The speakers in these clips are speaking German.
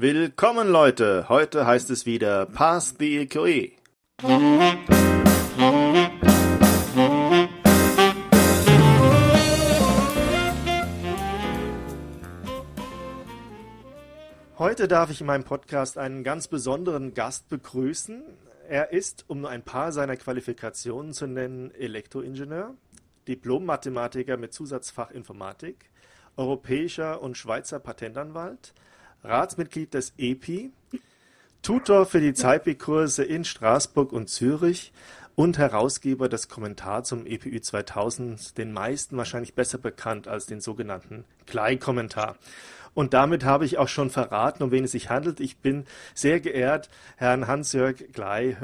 Willkommen Leute, heute heißt es wieder Pass the EQE. Heute darf ich in meinem Podcast einen ganz besonderen Gast begrüßen. Er ist, um nur ein paar seiner Qualifikationen zu nennen, Elektroingenieur, Diplom-Mathematiker mit Zusatzfach Informatik, europäischer und Schweizer Patentanwalt, Ratsmitglied des EPI, Tutor für die ZIPI-Kurse in Straßburg und Zürich und Herausgeber des Kommentar zum EPÜ 2000, den meisten wahrscheinlich besser bekannt als den sogenannten Klei-Kommentar. Und damit habe ich auch schon verraten, um wen es sich handelt. Ich bin sehr geehrt, Herrn Hans-Jörg Glei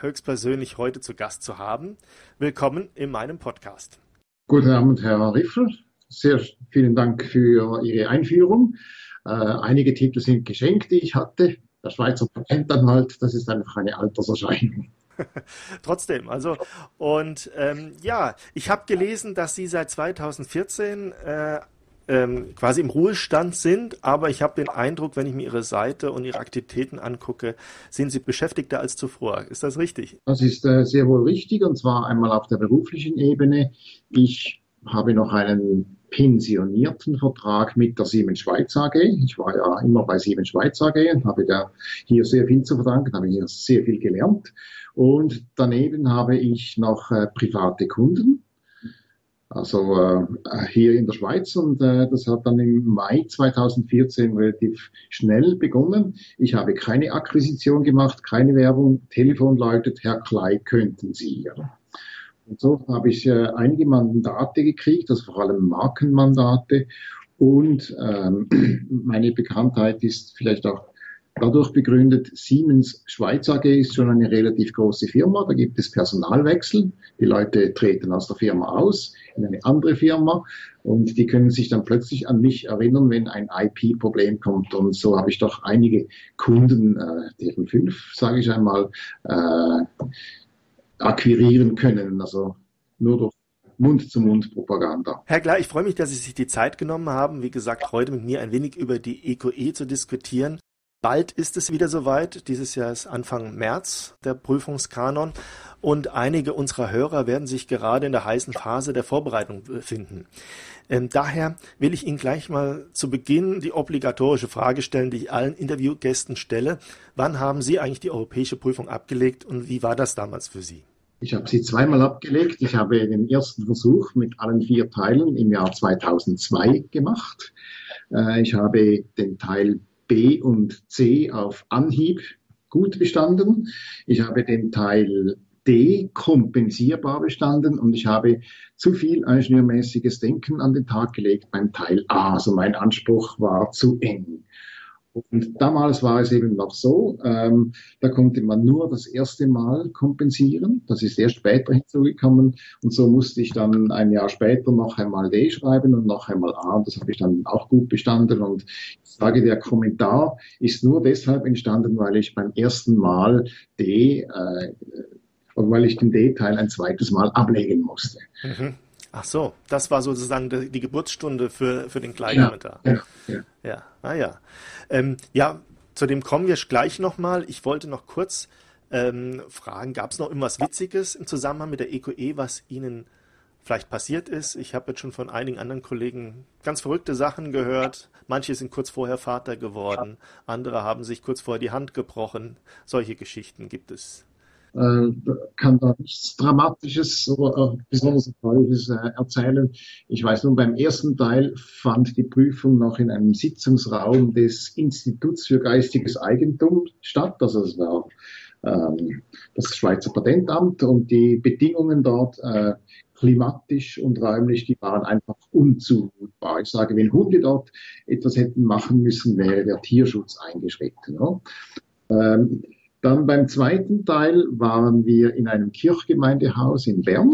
höchstpersönlich heute zu Gast zu haben. Willkommen in meinem Podcast. Guten Abend, Herr Riffel. Sehr vielen Dank für Ihre Einführung. Äh, einige Titel sind geschenkt, die ich hatte. Der Schweizer Patentanwalt, das ist einfach eine Alterserscheinung. Trotzdem, also und ähm, ja, ich habe gelesen, dass Sie seit 2014 äh, ähm, quasi im Ruhestand sind, aber ich habe den Eindruck, wenn ich mir Ihre Seite und Ihre Aktivitäten angucke, sind Sie beschäftigter als zuvor. Ist das richtig? Das ist äh, sehr wohl richtig und zwar einmal auf der beruflichen Ebene. Ich habe noch einen pensionierten Vertrag mit der Siemens Schweiz AG. Ich war ja immer bei Siemens Schweiz AG und habe da hier sehr viel zu verdanken, habe hier sehr viel gelernt. Und daneben habe ich noch äh, private Kunden, also äh, hier in der Schweiz und äh, das hat dann im Mai 2014 relativ schnell begonnen. Ich habe keine Akquisition gemacht, keine Werbung, Telefon läutet, Herr Klei, könnten Sie. Ja. Und so habe ich äh, einige Mandate gekriegt, also vor allem Markenmandate. Und ähm, meine Bekanntheit ist vielleicht auch dadurch begründet, Siemens Schweiz AG ist schon eine relativ große Firma. Da gibt es Personalwechsel. Die Leute treten aus der Firma aus in eine andere Firma und die können sich dann plötzlich an mich erinnern, wenn ein IP-Problem kommt. Und so habe ich doch einige Kunden, äh, deren fünf, sage ich einmal, äh, akquirieren können. Also nur durch Mund-zu-Mund-Propaganda. Herr Klar, ich freue mich, dass Sie sich die Zeit genommen haben, wie gesagt, heute mit mir ein wenig über die EQE e zu diskutieren. Bald ist es wieder soweit. Dieses Jahr ist Anfang März der Prüfungskanon und einige unserer Hörer werden sich gerade in der heißen Phase der Vorbereitung befinden. Ähm, daher will ich Ihnen gleich mal zu Beginn die obligatorische Frage stellen, die ich allen Interviewgästen stelle. Wann haben Sie eigentlich die europäische Prüfung abgelegt und wie war das damals für Sie? Ich habe sie zweimal abgelegt. Ich habe den ersten Versuch mit allen vier Teilen im Jahr 2002 gemacht. Äh, ich habe den Teil B und C auf Anhieb gut bestanden. Ich habe den Teil D kompensierbar bestanden und ich habe zu viel ingenieurmäßiges Denken an den Tag gelegt beim Teil A. Also mein Anspruch war zu eng. Und damals war es eben noch so, ähm, da konnte man nur das erste Mal kompensieren. Das ist erst später hinzugekommen. Und so musste ich dann ein Jahr später noch einmal D schreiben und noch einmal A. Und das habe ich dann auch gut bestanden. Und ich sage, der Kommentar ist nur deshalb entstanden, weil ich beim ersten Mal D, äh, weil ich den D-Teil ein zweites Mal ablegen musste. Mhm. Ach so, das war sozusagen die, die Geburtsstunde für, für den Kleinkommentar. Ja, ja, ja. ja, ah ja. Ähm, ja, zu dem kommen wir gleich nochmal. Ich wollte noch kurz ähm, fragen, gab es noch irgendwas Witziges im Zusammenhang mit der EQE, e, was Ihnen vielleicht passiert ist? Ich habe jetzt schon von einigen anderen Kollegen ganz verrückte Sachen gehört. Manche sind kurz vorher Vater geworden, andere haben sich kurz vorher die Hand gebrochen. Solche Geschichten gibt es äh, kann da nichts Dramatisches oder besonders Falsches äh, erzählen. Ich weiß nur, beim ersten Teil fand die Prüfung noch in einem Sitzungsraum des Instituts für geistiges Eigentum statt. Also es war ähm, das Schweizer Patentamt und die Bedingungen dort äh, klimatisch und räumlich, die waren einfach unzumutbar. Ich sage, wenn Hunde dort etwas hätten machen müssen, wäre der Tierschutz eingeschritten. Ja? Ähm, dann beim zweiten Teil waren wir in einem Kirchgemeindehaus in Bern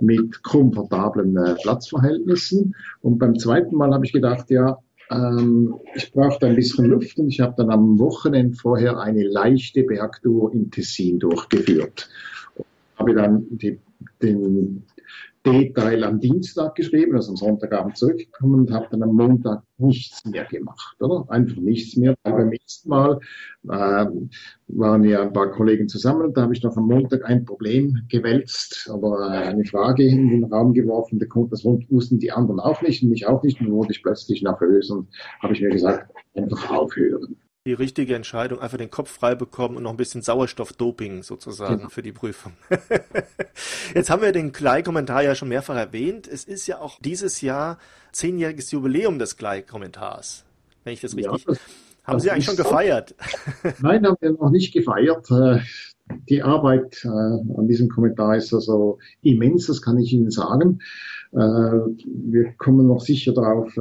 mit komfortablen äh, Platzverhältnissen. Und beim zweiten Mal habe ich gedacht, ja, ähm, ich brauchte ein bisschen Luft und ich habe dann am Wochenende vorher eine leichte Bergtour im Tessin durchgeführt. Habe dann die, den Detail am Dienstag geschrieben, also am Sonntagabend zurückgekommen und habe dann am Montag nichts mehr gemacht, oder? Einfach nichts mehr. Weil beim ersten Mal äh, waren ja ein paar Kollegen zusammen und da habe ich noch am Montag ein Problem gewälzt oder äh, eine Frage in den Raum geworfen. Das wussten die anderen auch nicht und ich auch nicht. Und dann wurde ich plötzlich nervös und habe ich mir gesagt, einfach aufhören die richtige Entscheidung, einfach den Kopf frei bekommen und noch ein bisschen Sauerstoffdoping sozusagen genau. für die Prüfung. Jetzt haben wir den Klei-Kommentar ja schon mehrfach erwähnt. Es ist ja auch dieses Jahr zehnjähriges Jubiläum des Klei-Kommentars, wenn ich das richtig. Ja, das, haben das Sie eigentlich schon gefeiert? Nein, haben wir noch nicht gefeiert. Äh, die Arbeit äh, an diesem Kommentar ist also immens, das kann ich Ihnen sagen. Äh, wir kommen noch sicher darauf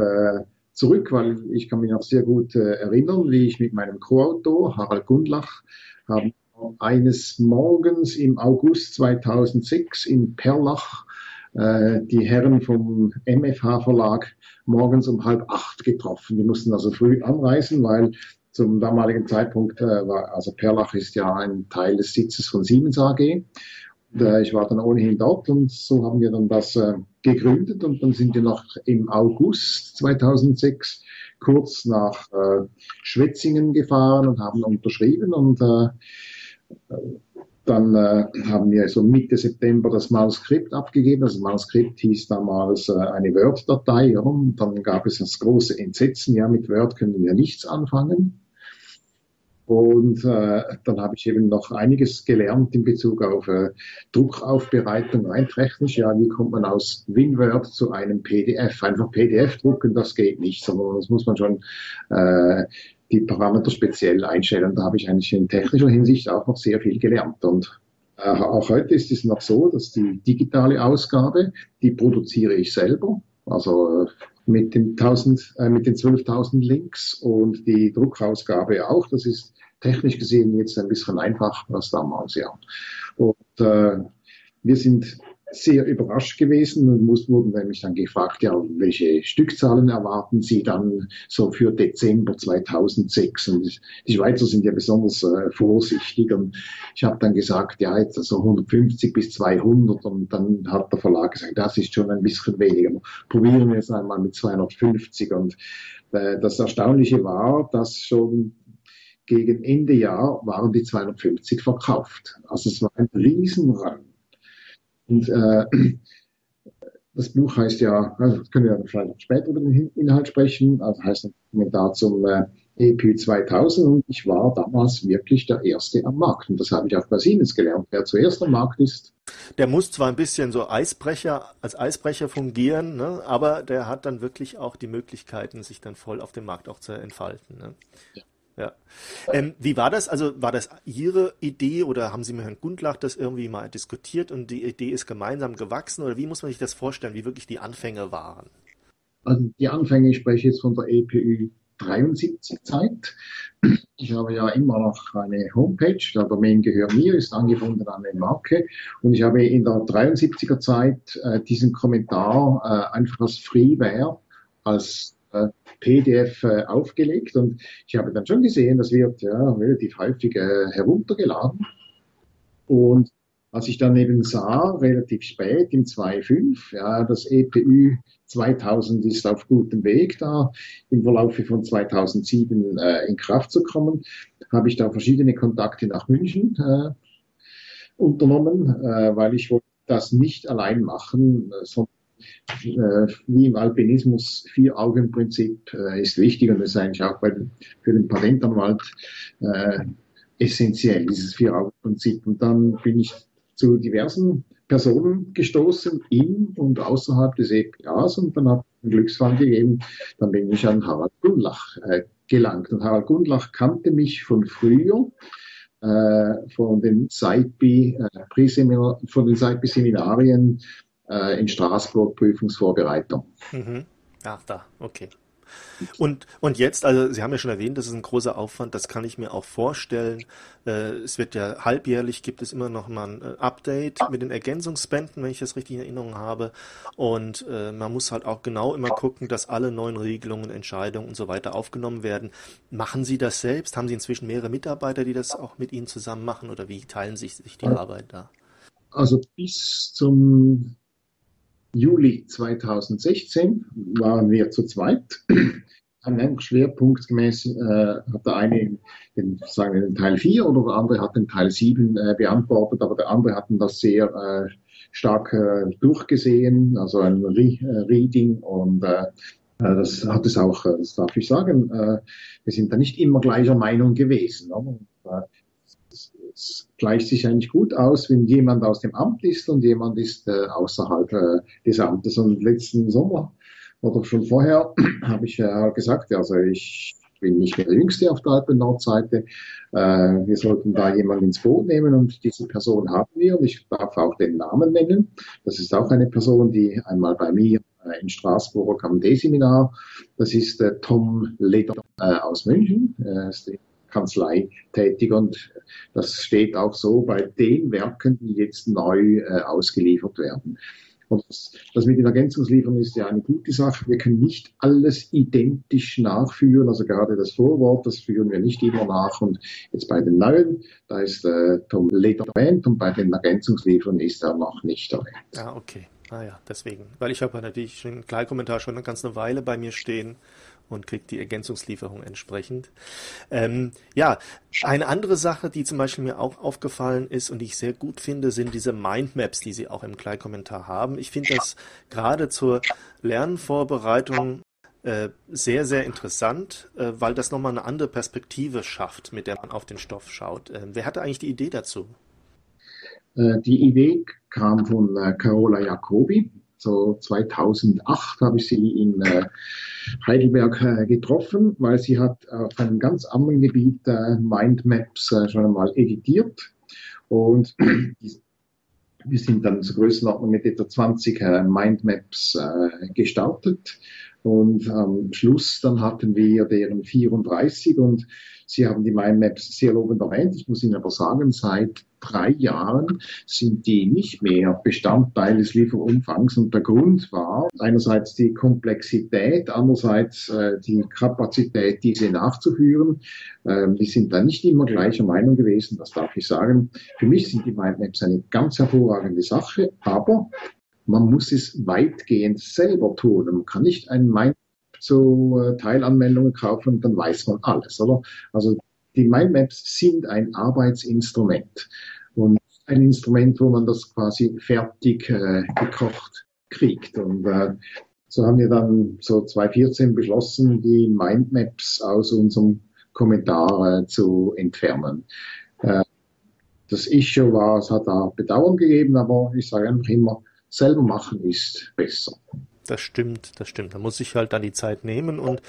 zurück, weil ich kann mich noch sehr gut äh, erinnern, wie ich mit meinem Co-Autor Harald Gundlach haben eines Morgens im August 2006 in Perlach äh, die Herren vom MFH Verlag morgens um halb acht getroffen. Die mussten also früh anreisen, weil zum damaligen Zeitpunkt äh, war, also Perlach ist ja ein Teil des Sitzes von Siemens AG ich war dann ohnehin dort und so haben wir dann das äh, gegründet und dann sind wir noch im August 2006 kurz nach äh, Schwetzingen gefahren und haben unterschrieben und äh, dann äh, haben wir so Mitte September das Manuskript abgegeben. Das Manuskript hieß damals äh, eine Word-Datei. Ja, und dann gab es das große Entsetzen, ja, mit Word können wir nichts anfangen. Und äh, dann habe ich eben noch einiges gelernt in Bezug auf äh, Druckaufbereitung rein technisch. Ja, wie kommt man aus WinWord zu einem PDF? Einfach PDF drucken, das geht nicht, sondern das muss man schon äh, die Parameter speziell einstellen. Da habe ich eigentlich in technischer Hinsicht auch noch sehr viel gelernt. Und äh, auch heute ist es noch so, dass die digitale Ausgabe, die produziere ich selber. Also äh, mit den 1000, äh, mit den 12.000 Links und die Druckausgabe auch. Das ist technisch gesehen jetzt ein bisschen einfacher als damals, ja. Und äh, wir sind sehr überrascht gewesen und muss, wurden nämlich dann gefragt, ja, welche Stückzahlen erwarten Sie dann so für Dezember 2006? Und die Schweizer sind ja besonders äh, vorsichtig und ich habe dann gesagt, ja, jetzt also 150 bis 200 und dann hat der Verlag gesagt, das ist schon ein bisschen weniger. Probieren wir es einmal mit 250 und äh, das Erstaunliche war, dass schon gegen Ende Jahr waren die 250 verkauft. Also es war ein Riesenrang. Und äh, das Buch heißt ja, also können wir noch später über den Inhalt sprechen, also heißt ein Kommentar zum äh, EP 2000 und ich war damals wirklich der Erste am Markt. Und das habe ich auch bei Siemens gelernt. Wer zuerst am Markt ist. Der muss zwar ein bisschen so Eisbrecher, als Eisbrecher fungieren, ne, aber der hat dann wirklich auch die Möglichkeiten, sich dann voll auf dem Markt auch zu entfalten. Ne? Ja. Ja. Ähm, wie war das? Also war das Ihre Idee oder haben Sie mit Herrn Gundlach das irgendwie mal diskutiert und die Idee ist gemeinsam gewachsen oder wie muss man sich das vorstellen, wie wirklich die Anfänge waren? Also die Anfänge, ich spreche jetzt von der EPU 73 Zeit. Ich habe ja immer noch eine Homepage, der Domain gehört mir, ist angebunden an eine Marke und ich habe in der 73er Zeit äh, diesen Kommentar äh, einfach als Freeware, als PDF äh, aufgelegt und ich habe dann schon gesehen, das wird ja relativ häufig äh, heruntergeladen. Und als ich dann eben sah, relativ spät im 2.5, ja, das EPU 2000 ist auf gutem Weg, da im Verlaufe von 2007 äh, in Kraft zu kommen, habe ich da verschiedene Kontakte nach München äh, unternommen, äh, weil ich wollte das nicht allein machen, sondern äh, wie im Alpinismus, Vier-Augen-Prinzip äh, ist wichtig und das ist eigentlich auch bei, für den Patentanwalt äh, essentiell, dieses Vier-Augen-Prinzip. Und dann bin ich zu diversen Personen gestoßen, in und außerhalb des EPAs und dann hat einen Glücksfall gegeben, dann bin ich an Harald Gundlach äh, gelangt. Und Harald Gundlach kannte mich von früher, äh, von den SAIPI, äh, von den SAIPI-Seminarien äh, in Straßburg Prüfungsvorbereitung. Mhm. Ach, da, okay. Und, und jetzt, also Sie haben ja schon erwähnt, das ist ein großer Aufwand, das kann ich mir auch vorstellen. Äh, es wird ja halbjährlich, gibt es immer noch mal ein äh, Update mit den Ergänzungsspenden, wenn ich das richtig in Erinnerung habe. Und äh, man muss halt auch genau immer gucken, dass alle neuen Regelungen, Entscheidungen und so weiter aufgenommen werden. Machen Sie das selbst? Haben Sie inzwischen mehrere Mitarbeiter, die das auch mit Ihnen zusammen machen oder wie teilen sich, sich die Arbeit da? Also bis zum Juli 2016 waren wir zu zweit. Schwerpunktgemäß äh, hat der eine den, sagen wir, den Teil 4 oder der andere hat den Teil 7 äh, beantwortet, aber der andere hat das sehr äh, stark äh, durchgesehen, also ein Re äh, Reading und äh, äh, das hat es auch, das darf ich sagen, wir sind da nicht immer gleicher Meinung gewesen. Und, es gleicht sich eigentlich gut aus, wenn jemand aus dem Amt ist und jemand ist äh, außerhalb äh, des Amtes. Und letzten Sommer oder schon vorher habe ich äh, gesagt, also ich bin nicht mehr der Jüngste auf der Alpen-Nordseite. Äh, wir sollten da jemanden ins Boot nehmen und diese Person haben wir. Und ich darf auch den Namen nennen. Das ist auch eine Person, die einmal bei mir äh, in Straßburg am D-Seminar, das ist äh, Tom Leder äh, aus München. Er ist Kanzlei tätig und das steht auch so bei den Werken, die jetzt neu äh, ausgeliefert werden. Und das, das mit den Ergänzungslieferungen ist ja eine gute Sache. Wir können nicht alles identisch nachführen. Also gerade das Vorwort, das führen wir nicht immer nach. Und jetzt bei den neuen, da ist äh, Tom Leder erwähnt und bei den Ergänzungslieferungen ist er noch nicht erwähnt. Ah, okay. Ah ja, deswegen. Weil ich habe natürlich einen Kleinkommentar schon eine ganze Weile bei mir stehen und kriegt die Ergänzungslieferung entsprechend. Ähm, ja, eine andere Sache, die zum Beispiel mir auch aufgefallen ist und die ich sehr gut finde, sind diese Mindmaps, die Sie auch im Kleinkommentar haben. Ich finde das gerade zur Lernvorbereitung äh, sehr, sehr interessant, äh, weil das nochmal eine andere Perspektive schafft, mit der man auf den Stoff schaut. Äh, wer hatte eigentlich die Idee dazu? Äh, die Idee kam von Carola Jacobi, so 2008 habe ich sie in äh, Heidelberg äh, getroffen, weil sie hat auf einem ganz anderen Gebiet äh, Mindmaps äh, schon einmal editiert. Und wir sind dann zur Größenordnung mit etwa 20 äh, Mindmaps äh, gestartet. Und am Schluss dann hatten wir deren 34 und Sie haben die Mindmaps sehr lobend erwähnt. Ich muss Ihnen aber sagen, seit drei Jahren sind die nicht mehr Bestandteil des Lieferumfangs. Und der Grund war einerseits die Komplexität, andererseits äh, die Kapazität, diese nachzuführen. Ähm, die sind da nicht immer gleicher Meinung gewesen, das darf ich sagen. Für mich sind die Mindmaps eine ganz hervorragende Sache, aber man muss es weitgehend selber tun. Man kann nicht ein Mindmap zu Teilanmeldungen kaufen und dann weiß man alles, oder? Also die Mindmaps sind ein Arbeitsinstrument und ein Instrument, wo man das quasi fertig äh, gekocht kriegt. Und äh, so haben wir dann so 2014 beschlossen, die Mindmaps aus unserem Kommentar äh, zu entfernen. Äh, das Issue war, es hat da Bedauern gegeben, aber ich sage einfach immer, selber machen ist besser. Das stimmt, das stimmt. Da muss ich halt dann die Zeit nehmen und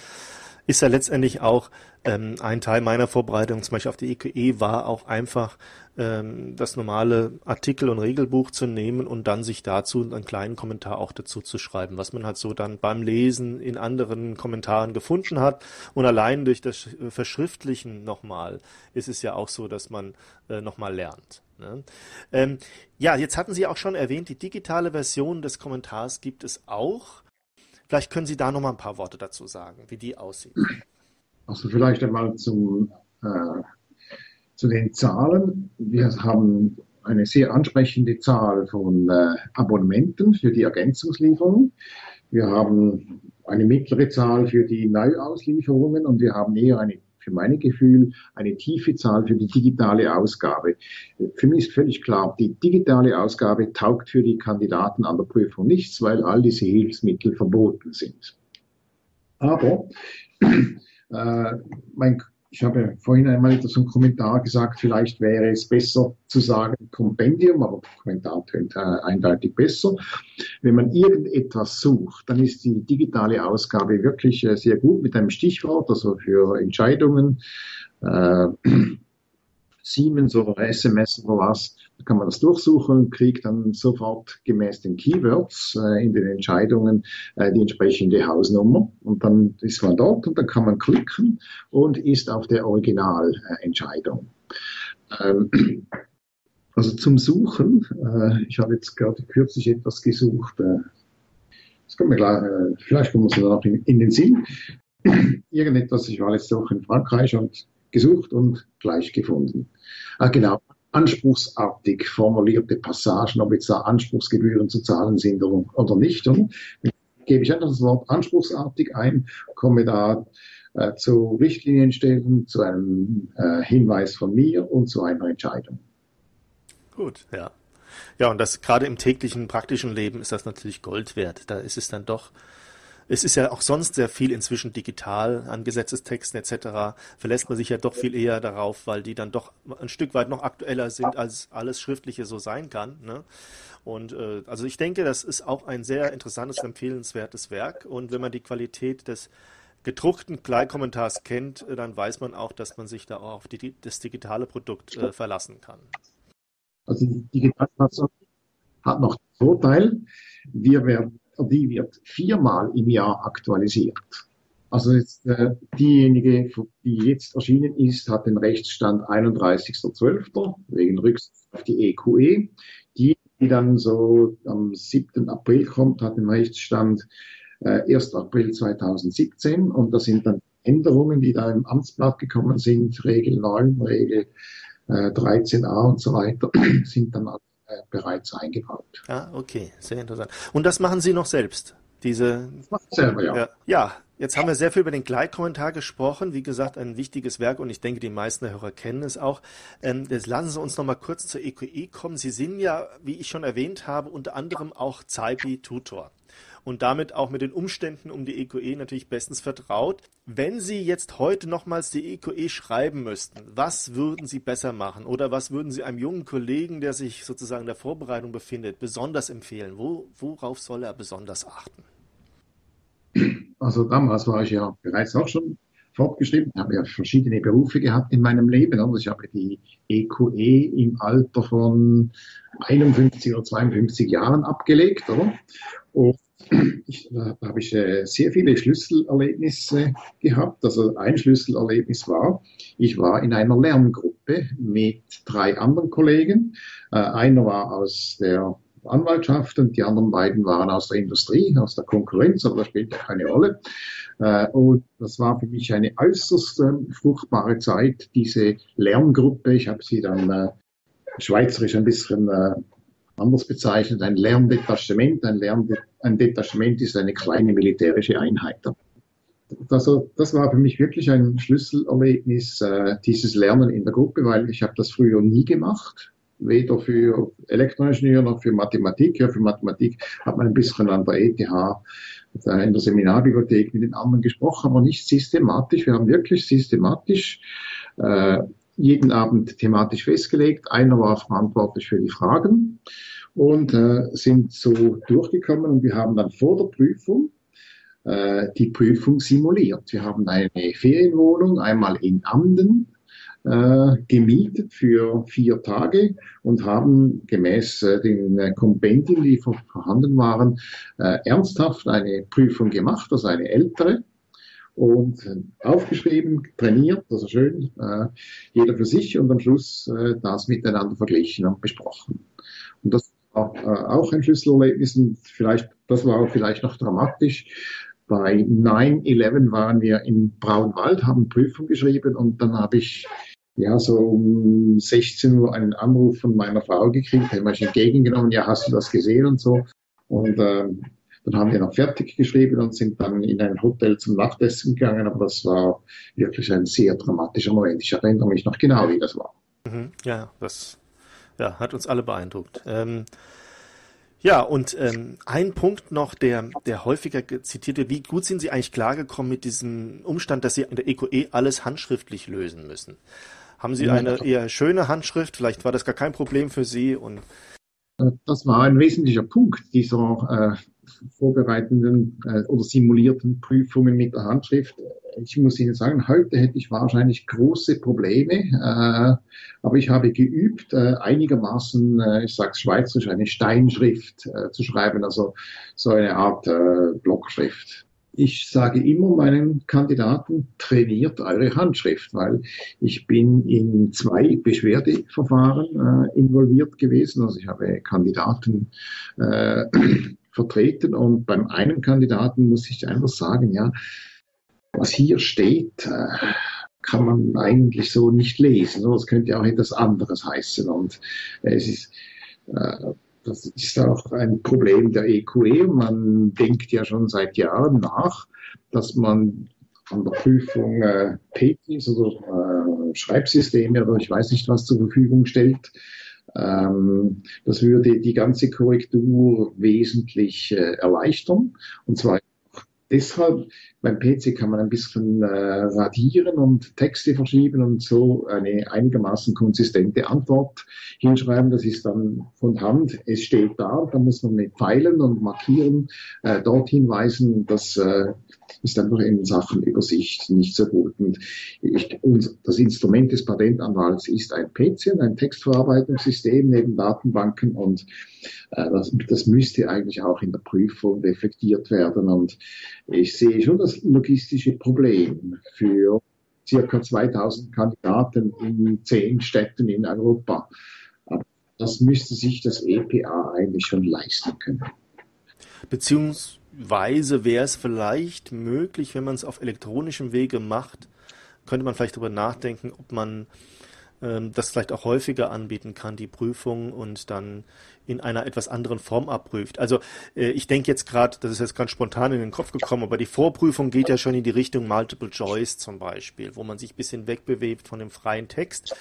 ist ja letztendlich auch ähm, ein Teil meiner Vorbereitung, zum Beispiel auf die EQE, war auch einfach ähm, das normale Artikel- und Regelbuch zu nehmen und dann sich dazu einen kleinen Kommentar auch dazu zu schreiben, was man halt so dann beim Lesen in anderen Kommentaren gefunden hat. Und allein durch das Verschriftlichen nochmal ist es ja auch so, dass man äh, nochmal lernt. Ne? Ähm, ja, jetzt hatten Sie auch schon erwähnt, die digitale Version des Kommentars gibt es auch. Vielleicht können Sie da noch mal ein paar Worte dazu sagen, wie die aussieht. Also vielleicht einmal zum, äh, zu den Zahlen. Wir haben eine sehr ansprechende Zahl von äh, Abonnementen für die Ergänzungslieferung. Wir haben eine mittlere Zahl für die Neuauslieferungen und wir haben eher eine für mein Gefühl eine tiefe Zahl für die digitale Ausgabe. Für mich ist völlig klar, die digitale Ausgabe taugt für die Kandidaten an der Prüfung nichts, weil all diese Hilfsmittel verboten sind. Aber äh, mein ich habe vorhin einmal so einen Kommentar gesagt, vielleicht wäre es besser zu sagen Kompendium, aber Kommentar tönt äh, eindeutig besser. Wenn man irgendetwas sucht, dann ist die digitale Ausgabe wirklich äh, sehr gut mit einem Stichwort, also für Entscheidungen. Äh, Siemens oder SMS oder was, kann man das durchsuchen und kriegt dann sofort gemäß den Keywords äh, in den Entscheidungen äh, die entsprechende Hausnummer und dann ist man dort und dann kann man klicken und ist auf der Originalentscheidung. Ähm, also zum Suchen, äh, ich habe jetzt gerade kürzlich etwas gesucht, äh, das kommt mir klar, äh, vielleicht kommen wir so noch in, in den Sinn. Irgendetwas, ich war jetzt auch in Frankreich und gesucht und gleich gefunden. Ah, genau. Anspruchsartig formulierte Passagen, ob jetzt da Anspruchsgebühren zu zahlen sind oder nicht. Und gebe ich einfach das Wort anspruchsartig ein, komme da äh, zu Richtlinienstellen, zu einem äh, Hinweis von mir und zu einer Entscheidung. Gut, ja. Ja, und das gerade im täglichen praktischen Leben ist das natürlich Gold wert. Da ist es dann doch es ist ja auch sonst sehr viel inzwischen digital an Gesetzestexten etc. Verlässt man sich ja doch viel eher darauf, weil die dann doch ein Stück weit noch aktueller sind, als alles Schriftliche so sein kann. Ne? Und äh, also ich denke, das ist auch ein sehr interessantes, empfehlenswertes Werk. Und wenn man die Qualität des gedruckten Kleinkommentars kennt, äh, dann weiß man auch, dass man sich da auch auf die, das digitale Produkt äh, verlassen kann. Also die Digitalfassung hat noch den Vorteil, wir werden die wird viermal im Jahr aktualisiert. Also jetzt, äh, diejenige, die jetzt erschienen ist, hat den Rechtsstand 31.12. wegen Rücksicht auf die EQE. E. Die, die dann so am 7. April kommt, hat den Rechtsstand äh, 1. April 2017 und das sind dann Änderungen, die da im Amtsblatt gekommen sind, Regel 9, Regel äh, 13a und so weiter, sind dann bereits eingebaut. Ah, okay, sehr interessant. Und das machen Sie noch selbst? Diese. Das selber, ja. ja. Ja, jetzt haben wir sehr viel über den Gleitkommentar gesprochen. Wie gesagt, ein wichtiges Werk und ich denke, die meisten Hörer kennen es auch. Ähm, jetzt lassen Sie uns noch mal kurz zur EQE e kommen. Sie sind ja, wie ich schon erwähnt habe, unter anderem auch ZAIPI-Tutor und damit auch mit den Umständen um die EQE e natürlich bestens vertraut. Wenn Sie jetzt heute nochmals die EQE e schreiben müssten, was würden Sie besser machen oder was würden Sie einem jungen Kollegen, der sich sozusagen in der Vorbereitung befindet, besonders empfehlen? Wo, worauf soll er besonders achten? Also damals war ich ja bereits auch schon fortgeschritten, habe ja verschiedene Berufe gehabt in meinem Leben. Also ich habe die EQE e im Alter von 51 oder 52 Jahren abgelegt, oder? Und ich, da habe ich äh, sehr viele Schlüsselerlebnisse gehabt. Also ein Schlüsselerlebnis war, ich war in einer Lerngruppe mit drei anderen Kollegen. Äh, einer war aus der Anwaltschaft und die anderen beiden waren aus der Industrie, aus der Konkurrenz, aber das spielt ja keine Rolle. Äh, und das war für mich eine äußerst fruchtbare Zeit, diese Lerngruppe. Ich habe sie dann schweizerisch ein bisschen anders bezeichnet, ein Lerndetachement. Ein, Lern ein Detachement ist eine kleine militärische Einheit. Also das war für mich wirklich ein Schlüsselerlebnis, äh, dieses Lernen in der Gruppe, weil ich habe das früher nie gemacht, weder für Elektroingenieur noch für Mathematik. Ja, für Mathematik hat man ein bisschen an der ETH in der Seminarbibliothek mit den anderen gesprochen, aber nicht systematisch. Wir haben wirklich systematisch äh, jeden Abend thematisch festgelegt. Einer war verantwortlich für die Fragen und äh, sind so durchgekommen und wir haben dann vor der Prüfung äh, die Prüfung simuliert. Wir haben eine Ferienwohnung einmal in Amden äh, gemietet für vier Tage und haben gemäß äh, den äh, Kompendien, die vorhanden waren, äh, ernsthaft eine Prüfung gemacht, also eine ältere und aufgeschrieben, trainiert, also schön, äh, jeder für sich und am Schluss äh, das miteinander verglichen und besprochen. Und das war äh, auch ein Schlüsselerlebnis und vielleicht, das war auch vielleicht noch dramatisch. Bei 9-11 waren wir in Braunwald, haben Prüfung geschrieben und dann habe ich ja, so um 16 Uhr einen Anruf von meiner Frau gekriegt, haben wir entgegengenommen, ja, hast du das gesehen und so. Und ähm, dann haben wir noch fertig geschrieben und sind dann in ein Hotel zum Nachtessen gegangen, aber das war wirklich ein sehr dramatischer Moment. Ich erinnere mich noch genau, wie das war. Mhm, ja, das ja, hat uns alle beeindruckt. Ähm, ja, und ähm, ein Punkt noch, der, der häufiger zitiert wird, wie gut sind Sie eigentlich klargekommen mit diesem Umstand, dass Sie in der EQE e alles handschriftlich lösen müssen? Haben Sie eine eher schöne Handschrift? Vielleicht war das gar kein Problem für Sie und das war ein wesentlicher Punkt dieser äh, vorbereitenden äh, oder simulierten Prüfungen mit der Handschrift. Ich muss Ihnen sagen, heute hätte ich wahrscheinlich große Probleme, äh, aber ich habe geübt, äh, einigermaßen, äh, ich sage schweizerisch, eine Steinschrift äh, zu schreiben, also so eine Art äh, Blockschrift. Ich sage immer meinen Kandidaten, trainiert eure Handschrift, weil ich bin in zwei Beschwerdeverfahren äh, involviert gewesen. Also ich habe Kandidaten vertreten. Und beim einen Kandidaten muss ich einfach sagen, ja, was hier steht, äh, kann man eigentlich so nicht lesen. Das könnte auch etwas anderes heißen. Und es ist, äh, das ist auch ein Problem der EQE. Man denkt ja schon seit Jahren nach, dass man an der Prüfung äh, PTs oder äh, Schreibsysteme oder ich weiß nicht was zur Verfügung stellt. Ähm, das würde die ganze Korrektur wesentlich äh, erleichtern. Und zwar deshalb, beim PC kann man ein bisschen äh, radieren und Texte verschieben und so eine einigermaßen konsistente Antwort hinschreiben. Das ist dann von Hand. Es steht da, da muss man mit Pfeilen und Markieren äh, dort hinweisen. Das äh, ist einfach in Sachen Übersicht nicht so gut. Und, ich, und das Instrument des Patentanwalts ist ein PC, ein Textverarbeitungssystem neben Datenbanken und äh, das, das müsste eigentlich auch in der Prüfung reflektiert werden. Und ich sehe schon das logistische Problem für circa 2000 Kandidaten in zehn Städten in Europa. Das müsste sich das EPA eigentlich schon leisten können. Beziehungsweise wäre es vielleicht möglich, wenn man es auf elektronischem Wege macht, könnte man vielleicht darüber nachdenken, ob man ähm, das vielleicht auch häufiger anbieten kann, die Prüfung und dann in einer etwas anderen Form abprüft. Also äh, ich denke jetzt gerade, das ist jetzt ganz spontan in den Kopf gekommen, aber die Vorprüfung geht ja schon in die Richtung Multiple Choice zum Beispiel, wo man sich ein bisschen wegbewegt von dem freien Text.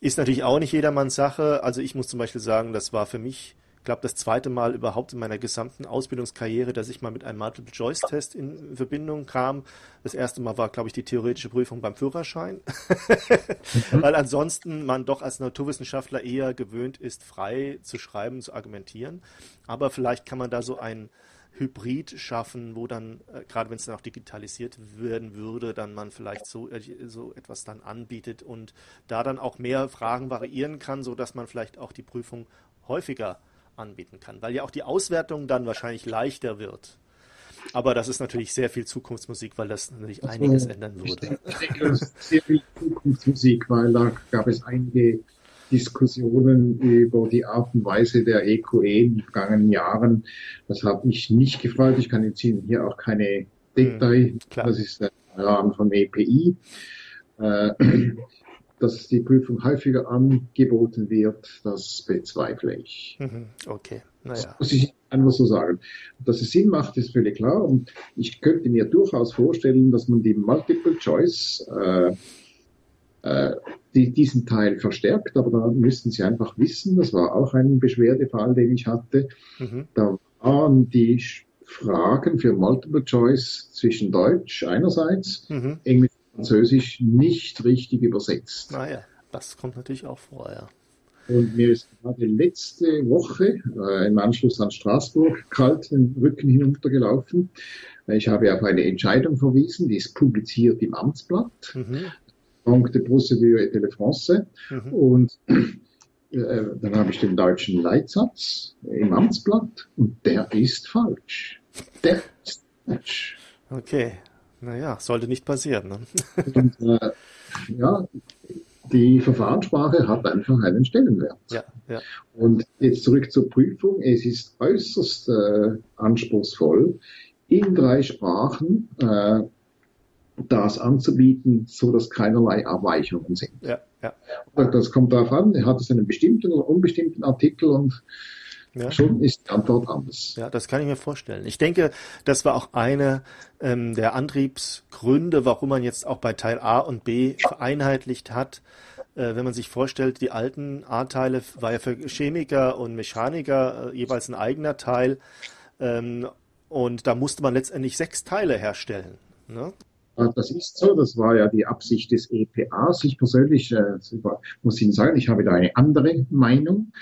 Ist natürlich auch nicht jedermanns Sache. Also ich muss zum Beispiel sagen, das war für mich glaube, das zweite Mal überhaupt in meiner gesamten Ausbildungskarriere, dass ich mal mit einem Multiple-Choice-Test in Verbindung kam. Das erste Mal war, glaube ich, die theoretische Prüfung beim Führerschein, mhm. weil ansonsten man doch als Naturwissenschaftler eher gewöhnt ist, frei zu schreiben, zu argumentieren. Aber vielleicht kann man da so ein Hybrid schaffen, wo dann, äh, gerade wenn es dann auch digitalisiert werden würde, dann man vielleicht so, äh, so etwas dann anbietet und da dann auch mehr Fragen variieren kann, so dass man vielleicht auch die Prüfung häufiger anbieten kann, weil ja auch die Auswertung dann wahrscheinlich leichter wird. Aber das ist natürlich sehr viel Zukunftsmusik, weil das natürlich also, einiges ändern würde. Ich denke, das ist sehr viel Zukunftsmusik, weil da gab es einige Diskussionen über die Art und Weise der EQE in den vergangenen Jahren. Das hat mich nicht gefreut. Ich kann jetzt hier auch keine Detail. Hm, das ist der Rahmen von EPI. Äh, dass die Prüfung häufiger angeboten wird, das bezweifle ich. Mhm, okay, naja. Das muss ich einfach so sagen. Dass es Sinn macht, ist völlig klar. Und ich könnte mir durchaus vorstellen, dass man die Multiple Choice, äh, äh, die, diesen Teil verstärkt. Aber da müssten Sie einfach wissen, das war auch ein Beschwerdefall, den ich hatte. Mhm. Da waren die Fragen für Multiple Choice zwischen Deutsch einerseits, mhm. Englisch Französisch nicht richtig übersetzt. Naja, das kommt natürlich auch vor, ja. Und mir ist gerade letzte Woche äh, im Anschluss an Straßburg kalt den Rücken hinuntergelaufen. Ich habe auf eine Entscheidung verwiesen, die ist publiziert im Amtsblatt. Mhm. Banque de Procédure et de la France. Mhm. Und äh, dann habe ich den deutschen Leitsatz im Amtsblatt und der ist falsch. Der ist falsch. Okay. Naja, sollte nicht passieren. Ne? Und, äh, ja, die Verfahrenssprache hat einfach einen Stellenwert. Ja, ja. Und jetzt zurück zur Prüfung. Es ist äußerst äh, anspruchsvoll, in drei Sprachen äh, das anzubieten, so dass keinerlei Abweichungen sind. Ja, ja. Das kommt darauf an, hat es einen bestimmten oder unbestimmten Artikel und ja. Schon ist die Antwort anders. Ja, das kann ich mir vorstellen. Ich denke, das war auch eine ähm, der Antriebsgründe, warum man jetzt auch bei Teil A und B vereinheitlicht hat. Äh, wenn man sich vorstellt, die alten A-Teile war ja für Chemiker und Mechaniker äh, jeweils ein eigener Teil. Ähm, und da musste man letztendlich sechs Teile herstellen. Ne? Das ist so, das war ja die Absicht des EPAs. Ich persönlich äh, muss Ihnen sagen, ich habe da eine andere Meinung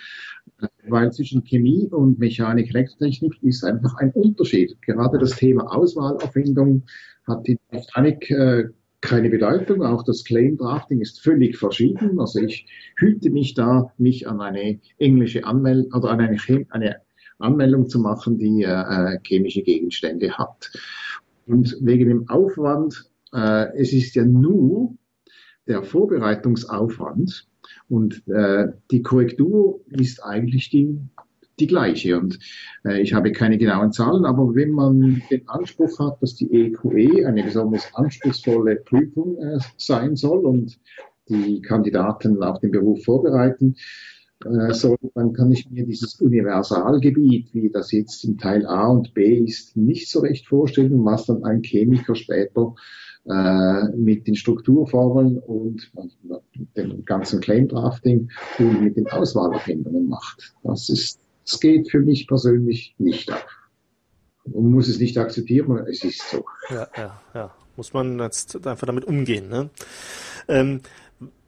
weil zwischen Chemie und Mechanik, Elektrotechnik ist einfach ein Unterschied. Gerade das Thema Auswahlerfindung hat die Mechanik äh, keine Bedeutung. Auch das Claim Drafting ist völlig verschieden. Also ich hüte mich da, mich an eine englische Anmeldung oder an eine, eine Anmeldung zu machen, die äh, chemische Gegenstände hat. Und wegen dem Aufwand, äh, es ist ja nur der Vorbereitungsaufwand, und äh, die Korrektur ist eigentlich die, die gleiche. Und äh, ich habe keine genauen Zahlen, aber wenn man den Anspruch hat, dass die EQE e eine besonders anspruchsvolle Prüfung äh, sein soll und die Kandidaten auf den Beruf vorbereiten, äh, soll, dann kann ich mir dieses Universalgebiet, wie das jetzt in Teil A und B ist, nicht so recht vorstellen, was dann ein Chemiker später äh, mit den Strukturformeln und dem ganzen Claim Drafting und mit den Auswahlerkennungen macht. Das ist, das geht für mich persönlich nicht ab. Man muss es nicht akzeptieren, es ist so. Ja, ja, ja. Muss man jetzt einfach damit umgehen. Ne? Ähm,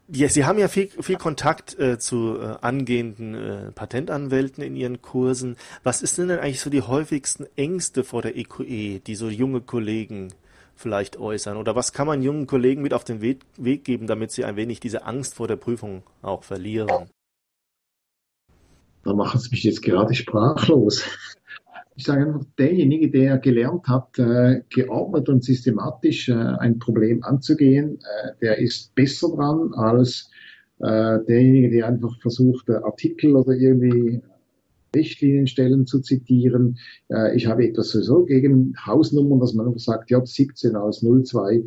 ja, Sie haben ja viel, viel Kontakt äh, zu äh, angehenden äh, Patentanwälten in Ihren Kursen. Was ist denn, denn eigentlich so die häufigsten Ängste vor der EQE, e, die so junge Kollegen vielleicht äußern? Oder was kann man jungen Kollegen mit auf den Weg, Weg geben, damit sie ein wenig diese Angst vor der Prüfung auch verlieren? Da machen Sie mich jetzt gerade sprachlos. Ich sage einfach, derjenige, der gelernt hat, äh, geordnet und systematisch äh, ein Problem anzugehen, äh, der ist besser dran als äh, derjenige, der einfach versucht, äh, Artikel oder irgendwie Richtlinienstellen zu zitieren. Äh, ich habe etwas sowieso gegen Hausnummern, dass man einfach sagt, ja, 17 aus 02.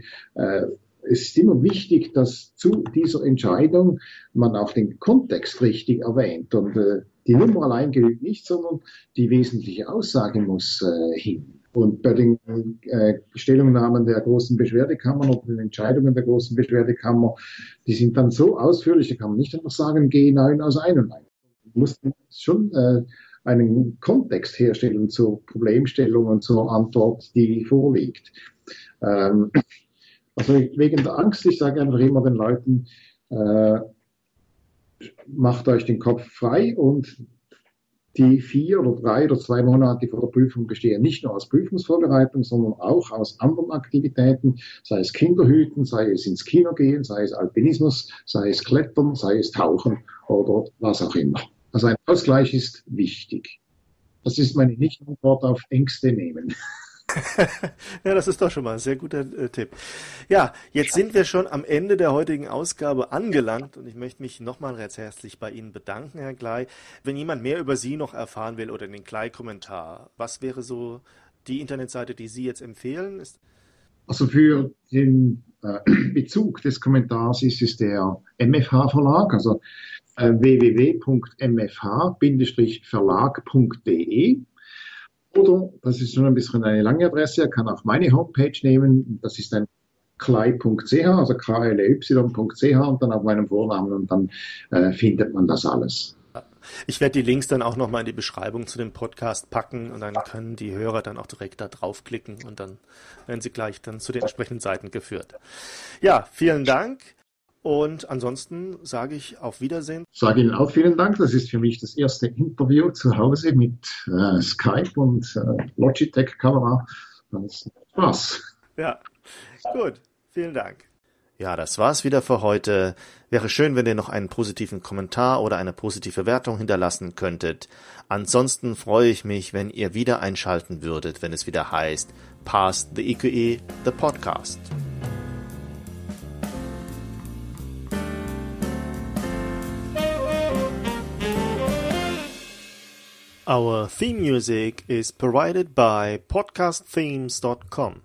Äh, es ist immer wichtig, dass zu dieser Entscheidung man auch den Kontext richtig erwähnt. Und äh, die Nummer allein genügt nicht, sondern die wesentliche Aussage muss äh, hin. Und bei den äh, Stellungnahmen der großen Beschwerdekammern oder den Entscheidungen der großen Beschwerdekammer, die sind dann so ausführlich, da kann man nicht einfach sagen, G9 aus 91 muss schon äh, einen Kontext herstellen zur Problemstellung und zur Antwort, die vorliegt. Ähm, also wegen der Angst, ich sage einfach immer den Leuten, äh, macht euch den Kopf frei und die vier oder drei oder zwei Monate vor der Prüfung bestehen nicht nur aus Prüfungsvorbereitung, sondern auch aus anderen Aktivitäten, sei es Kinderhüten, sei es ins Kino gehen, sei es Alpinismus, sei es Klettern, sei es Tauchen oder was auch immer. Also ein Ausgleich ist wichtig. Das ist meine Nicht-Antwort auf Ängste nehmen. ja, das ist doch schon mal ein sehr guter äh, Tipp. Ja, jetzt sind wir schon am Ende der heutigen Ausgabe angelangt und ich möchte mich nochmal recht herzlich bei Ihnen bedanken, Herr Glei. Wenn jemand mehr über Sie noch erfahren will oder den Glei-Kommentar, was wäre so die Internetseite, die Sie jetzt empfehlen? Ist also für den äh, Bezug des Kommentars ist es der MFH-Verlag, also äh, www.mfh-verlag.de. Oder, das ist schon ein bisschen eine lange Adresse, er kann auch meine Homepage nehmen, das ist ein klei.ch, also kley.ch und dann auf meinem Vornamen und dann äh, findet man das alles. Ich werde die Links dann auch nochmal in die Beschreibung zu dem Podcast packen und dann können die Hörer dann auch direkt da draufklicken und dann werden sie gleich dann zu den entsprechenden Seiten geführt. Ja, vielen Dank. Und ansonsten sage ich auf Wiedersehen. Sage Ihnen auch vielen Dank. Das ist für mich das erste Interview zu Hause mit äh, Skype und äh, Logitech-Kamera. Spaß. Ja, gut. Vielen Dank. Ja, das war's wieder für heute. Wäre schön, wenn ihr noch einen positiven Kommentar oder eine positive Wertung hinterlassen könntet. Ansonsten freue ich mich, wenn ihr wieder einschalten würdet, wenn es wieder heißt Past the EQE, the Podcast. Our theme music is provided by podcastthemes.com.